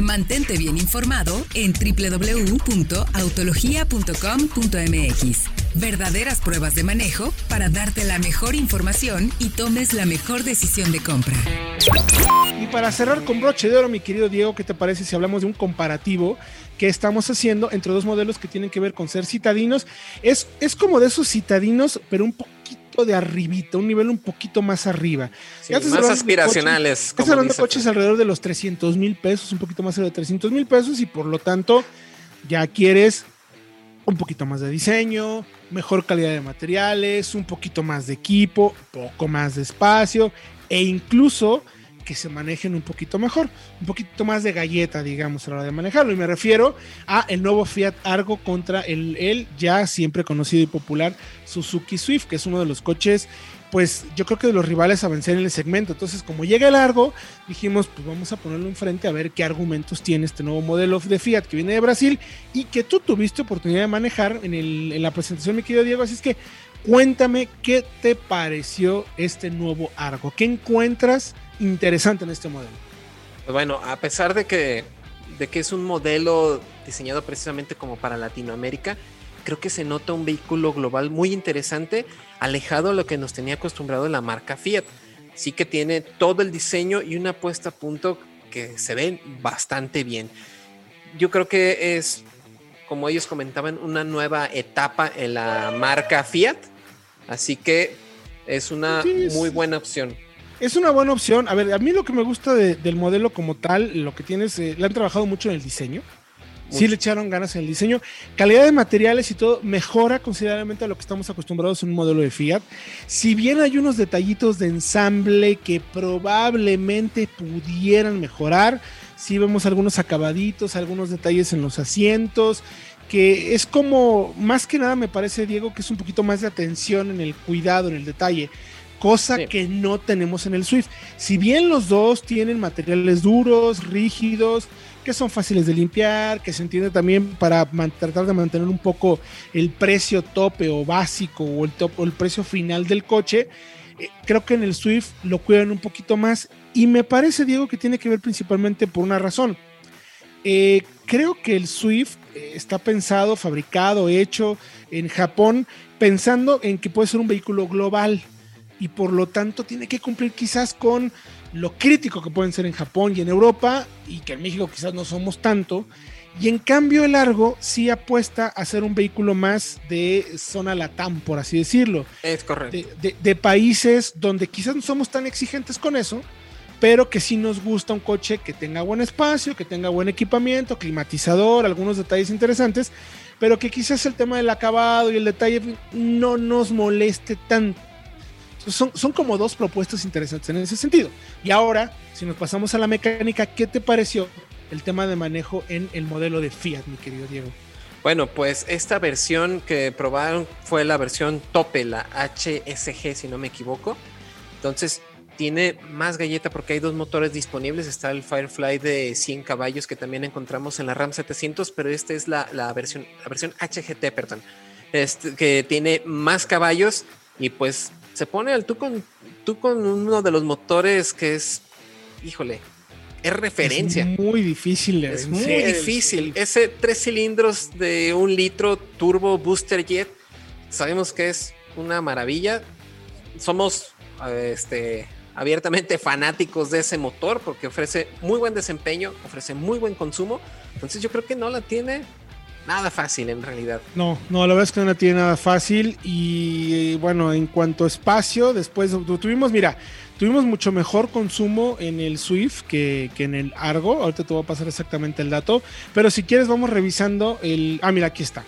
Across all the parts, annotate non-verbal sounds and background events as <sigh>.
Mantente bien informado en www.autologia.com.mx. Verdaderas pruebas de manejo para darte la mejor información y tomes la mejor decisión de compra. Y para cerrar con broche de oro, mi querido Diego, ¿qué te parece si hablamos de un comparativo que estamos haciendo entre dos modelos que tienen que ver con ser citadinos? Es, es como de esos citadinos, pero un poquito de arribita, un nivel un poquito más arriba. más aspiracionales. Estás hablando de coches alrededor de los 300 mil pesos, un poquito más de 300 mil pesos y por lo tanto ya quieres un poquito más de diseño, mejor calidad de materiales, un poquito más de equipo, poco más de espacio e incluso que se manejen un poquito mejor, un poquito más de galleta, digamos, a la hora de manejarlo. Y me refiero a el nuevo Fiat Argo contra el, el ya siempre conocido y popular Suzuki Swift, que es uno de los coches pues yo creo que de los rivales a vencer en el segmento. Entonces, como llega el largo, dijimos, pues vamos a ponerlo enfrente a ver qué argumentos tiene este nuevo modelo de Fiat que viene de Brasil y que tú tuviste oportunidad de manejar en, el, en la presentación, mi querido Diego. Así es que cuéntame qué te pareció este nuevo Argo. ¿Qué encuentras interesante en este modelo? Pues bueno, a pesar de que, de que es un modelo diseñado precisamente como para Latinoamérica, creo que se nota un vehículo global muy interesante, alejado de lo que nos tenía acostumbrado la marca Fiat. Sí que tiene todo el diseño y una puesta a punto que se ven bastante bien. Yo creo que es, como ellos comentaban, una nueva etapa en la marca Fiat. Así que es una muy buena opción. Es una buena opción. A ver, a mí lo que me gusta del modelo como tal, lo que tienes, eh, le han trabajado mucho en el diseño. Sí le echaron ganas en el diseño. Calidad de materiales y todo mejora considerablemente a lo que estamos acostumbrados en un modelo de Fiat. Si bien hay unos detallitos de ensamble que probablemente pudieran mejorar, sí vemos algunos acabaditos, algunos detalles en los asientos, que es como, más que nada me parece, Diego, que es un poquito más de atención en el cuidado, en el detalle cosa que no tenemos en el Swift. Si bien los dos tienen materiales duros, rígidos, que son fáciles de limpiar, que se entiende también para tratar de mantener un poco el precio tope o básico o el, top, o el precio final del coche. Eh, creo que en el Swift lo cuidan un poquito más y me parece, Diego, que tiene que ver principalmente por una razón. Eh, creo que el Swift eh, está pensado, fabricado, hecho en Japón, pensando en que puede ser un vehículo global y por lo tanto tiene que cumplir quizás con lo crítico que pueden ser en Japón y en Europa, y que en México quizás no somos tanto. Y en cambio el Largo sí apuesta a ser un vehículo más de zona latam, por así decirlo. Es correcto. De, países donde quizás no somos tan exigentes con eso, pero que sí nos gusta un coche que tenga buen espacio, que tenga buen equipamiento, climatizador, algunos detalles interesantes, pero que quizás el tema del acabado y el detalle no nos moleste tanto. Son, son como dos propuestas interesantes en ese sentido. Y ahora, si nos pasamos a la mecánica, ¿qué te pareció el tema de manejo en el modelo de Fiat, mi querido Diego? Bueno, pues esta versión que probaron fue la versión tope, la HSG, si no me equivoco. Entonces, tiene más galleta porque hay dos motores disponibles. Está el Firefly de 100 caballos que también encontramos en la RAM 700, pero esta es la, versión, la versión HGT, perdón, este, que tiene más caballos y pues se pone al tú con, tú con uno de los motores que es, híjole, es referencia. Es muy difícil. Es muy difícil. Ese tres cilindros de un litro turbo booster jet, sabemos que es una maravilla. Somos este, abiertamente fanáticos de ese motor porque ofrece muy buen desempeño, ofrece muy buen consumo. Entonces yo creo que no la tiene nada fácil en realidad. No, no, la verdad es que no tiene nada fácil. Y bueno, en cuanto a espacio, después tuvimos, mira, tuvimos mucho mejor consumo en el Swift que, en el Argo. Ahorita te voy a pasar exactamente el dato. Pero si quieres, vamos revisando el. Ah, mira, aquí está.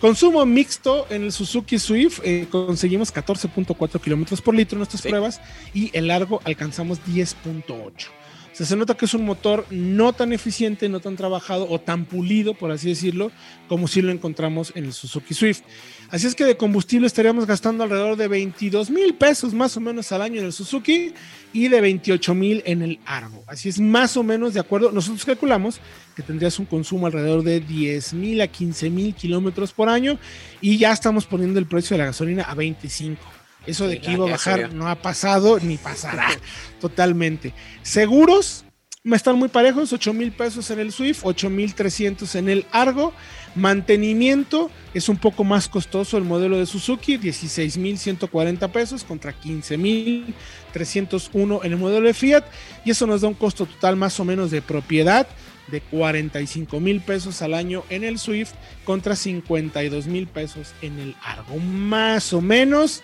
Consumo mixto en el Suzuki Swift, eh, conseguimos 14.4 kilómetros por litro en nuestras pruebas y el largo alcanzamos 10.8 se nota que es un motor no tan eficiente, no tan trabajado o tan pulido, por así decirlo, como si lo encontramos en el Suzuki Swift. Así es que de combustible estaríamos gastando alrededor de 22 mil pesos más o menos al año en el Suzuki y de 28 mil en el Argo. Así es más o menos de acuerdo. Nosotros calculamos que tendrías un consumo alrededor de 10 mil a 15 mil kilómetros por año y ya estamos poniendo el precio de la gasolina a 25. Eso de que iba a bajar no ha pasado ni pasará <laughs> totalmente. Seguros, están muy parejos, 8 mil pesos en el Swift, 8 mil 300 en el Argo. Mantenimiento es un poco más costoso el modelo de Suzuki, 16 mil 140 pesos contra 15 mil 301 en el modelo de Fiat. Y eso nos da un costo total más o menos de propiedad de 45 mil pesos al año en el Swift contra 52 mil pesos en el Argo, más o menos.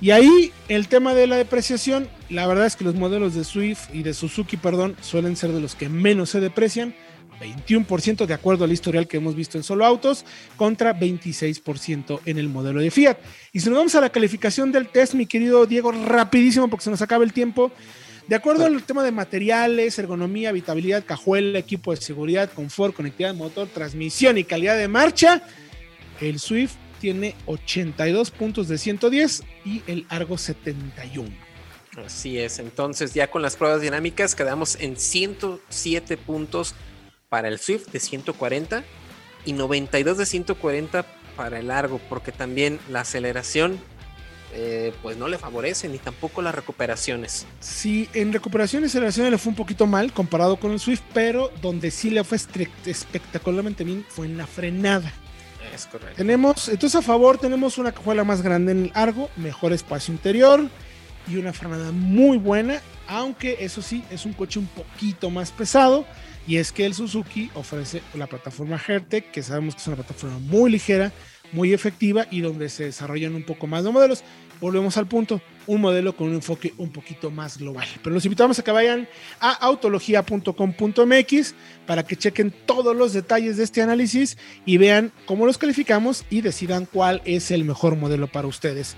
Y ahí el tema de la depreciación, la verdad es que los modelos de Swift y de Suzuki, perdón, suelen ser de los que menos se deprecian. 21% de acuerdo al historial que hemos visto en solo autos contra 26% en el modelo de Fiat. Y si nos vamos a la calificación del test, mi querido Diego, rapidísimo porque se nos acaba el tiempo. De acuerdo al tema de materiales, ergonomía, habitabilidad, cajuela, equipo de seguridad, confort, conectividad, motor, transmisión y calidad de marcha, el Swift tiene 82 puntos de 110 y el Argo 71. Así es, entonces ya con las pruebas dinámicas quedamos en 107 puntos para el Swift de 140 y 92 de 140 para el Argo, porque también la aceleración eh, pues no le favorece ni tampoco las recuperaciones. Sí, en recuperación y aceleración le fue un poquito mal comparado con el Swift, pero donde sí le fue espectacularmente bien fue en la frenada. Tenemos, entonces a favor tenemos una cajuela más grande en el Argo, mejor espacio interior y una frenada muy buena, aunque eso sí, es un coche un poquito más pesado. Y es que el Suzuki ofrece la plataforma Hertec, que sabemos que es una plataforma muy ligera, muy efectiva y donde se desarrollan un poco más de modelos volvemos al punto, un modelo con un enfoque un poquito más global. Pero los invitamos a que vayan a autología.com.mx para que chequen todos los detalles de este análisis y vean cómo los calificamos y decidan cuál es el mejor modelo para ustedes.